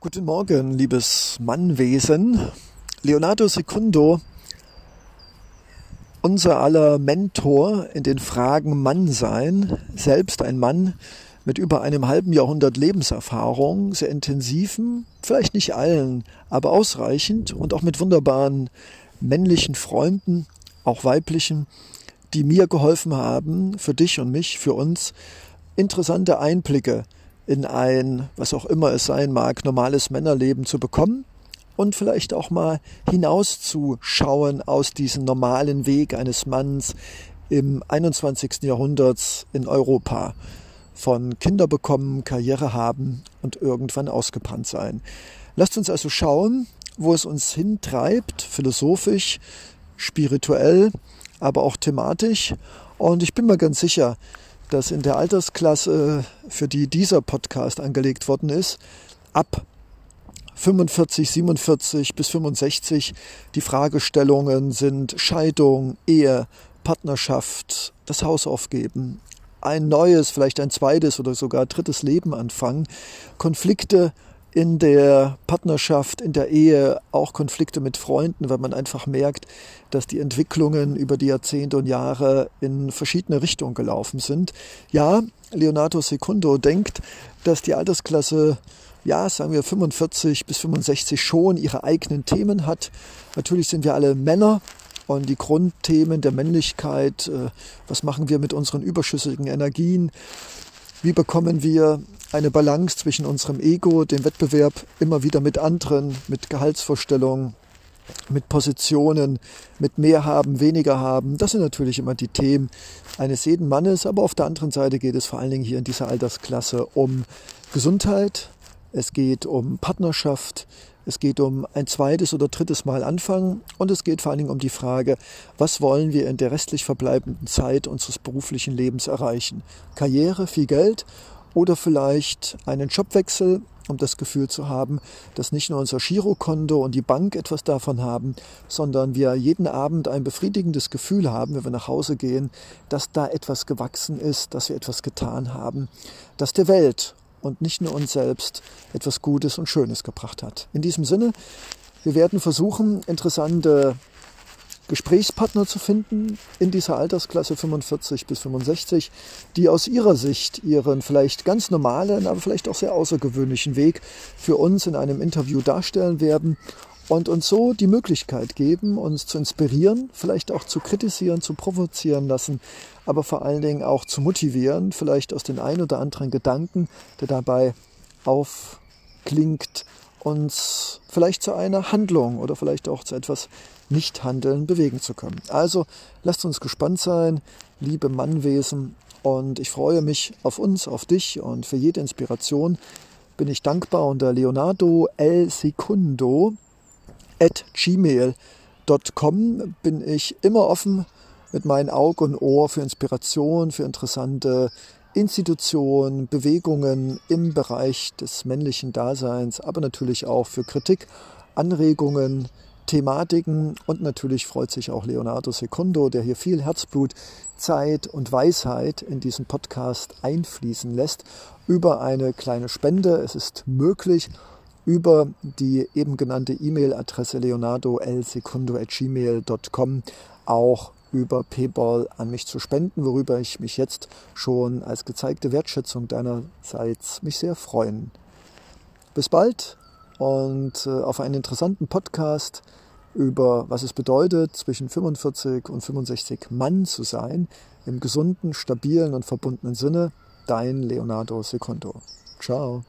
Guten Morgen, liebes Mannwesen. Leonardo Secundo, unser aller Mentor in den Fragen Mannsein, selbst ein Mann mit über einem halben Jahrhundert Lebenserfahrung, sehr intensiven, vielleicht nicht allen, aber ausreichend und auch mit wunderbaren männlichen Freunden, auch weiblichen, die mir geholfen haben, für dich und mich, für uns, interessante Einblicke in ein, was auch immer es sein mag, normales Männerleben zu bekommen und vielleicht auch mal hinauszuschauen aus diesem normalen Weg eines Manns im 21. Jahrhundert in Europa. Von Kinder bekommen, Karriere haben und irgendwann ausgebrannt sein. Lasst uns also schauen, wo es uns hintreibt, philosophisch, spirituell, aber auch thematisch. Und ich bin mir ganz sicher, dass in der Altersklasse, für die dieser Podcast angelegt worden ist, ab 45, 47 bis 65 die Fragestellungen sind Scheidung, Ehe, Partnerschaft, das Haus aufgeben, ein neues, vielleicht ein zweites oder sogar drittes Leben anfangen, Konflikte in der Partnerschaft, in der Ehe, auch Konflikte mit Freunden, weil man einfach merkt, dass die Entwicklungen über die Jahrzehnte und Jahre in verschiedene Richtungen gelaufen sind. Ja, Leonardo Secundo denkt, dass die Altersklasse, ja, sagen wir 45 bis 65 schon ihre eigenen Themen hat. Natürlich sind wir alle Männer und die Grundthemen der Männlichkeit, äh, was machen wir mit unseren überschüssigen Energien, wie bekommen wir eine Balance zwischen unserem Ego, dem Wettbewerb immer wieder mit anderen, mit Gehaltsvorstellungen, mit Positionen, mit mehr haben, weniger haben. Das sind natürlich immer die Themen eines jeden Mannes, aber auf der anderen Seite geht es vor allen Dingen hier in dieser Altersklasse um Gesundheit, es geht um Partnerschaft, es geht um ein zweites oder drittes Mal anfangen und es geht vor allen Dingen um die Frage, was wollen wir in der restlich verbleibenden Zeit unseres beruflichen Lebens erreichen? Karriere, viel Geld oder vielleicht einen Jobwechsel, um das Gefühl zu haben, dass nicht nur unser Girokonto und die Bank etwas davon haben, sondern wir jeden Abend ein befriedigendes Gefühl haben, wenn wir nach Hause gehen, dass da etwas gewachsen ist, dass wir etwas getan haben, dass der Welt und nicht nur uns selbst etwas Gutes und Schönes gebracht hat. In diesem Sinne, wir werden versuchen, interessante Gesprächspartner zu finden in dieser Altersklasse 45 bis 65, die aus ihrer Sicht ihren vielleicht ganz normalen, aber vielleicht auch sehr außergewöhnlichen Weg für uns in einem Interview darstellen werden und uns so die Möglichkeit geben, uns zu inspirieren, vielleicht auch zu kritisieren, zu provozieren lassen, aber vor allen Dingen auch zu motivieren, vielleicht aus den ein oder anderen Gedanken, der dabei aufklingt, uns vielleicht zu einer Handlung oder vielleicht auch zu etwas Nichthandeln bewegen zu können. Also lasst uns gespannt sein, liebe Mannwesen, und ich freue mich auf uns, auf dich und für jede Inspiration bin ich dankbar unter Leonardo L. Secundo at gmail.com bin ich immer offen mit meinen Augen und Ohr für Inspiration, für interessante Institutionen, Bewegungen im Bereich des männlichen Daseins, aber natürlich auch für Kritik, Anregungen, Thematiken und natürlich freut sich auch Leonardo Secundo, der hier viel Herzblut, Zeit und Weisheit in diesen Podcast einfließen lässt über eine kleine Spende. Es ist möglich, über die eben genannte E-Mail-Adresse leonardo.lsecundo.gmail.com auch über PayPal an mich zu spenden, worüber ich mich jetzt schon als gezeigte Wertschätzung deinerseits mich sehr freuen. Bis bald und äh, auf einen interessanten Podcast über was es bedeutet, zwischen 45 und 65 Mann zu sein, im gesunden, stabilen und verbundenen Sinne. Dein Leonardo Secondo. Ciao.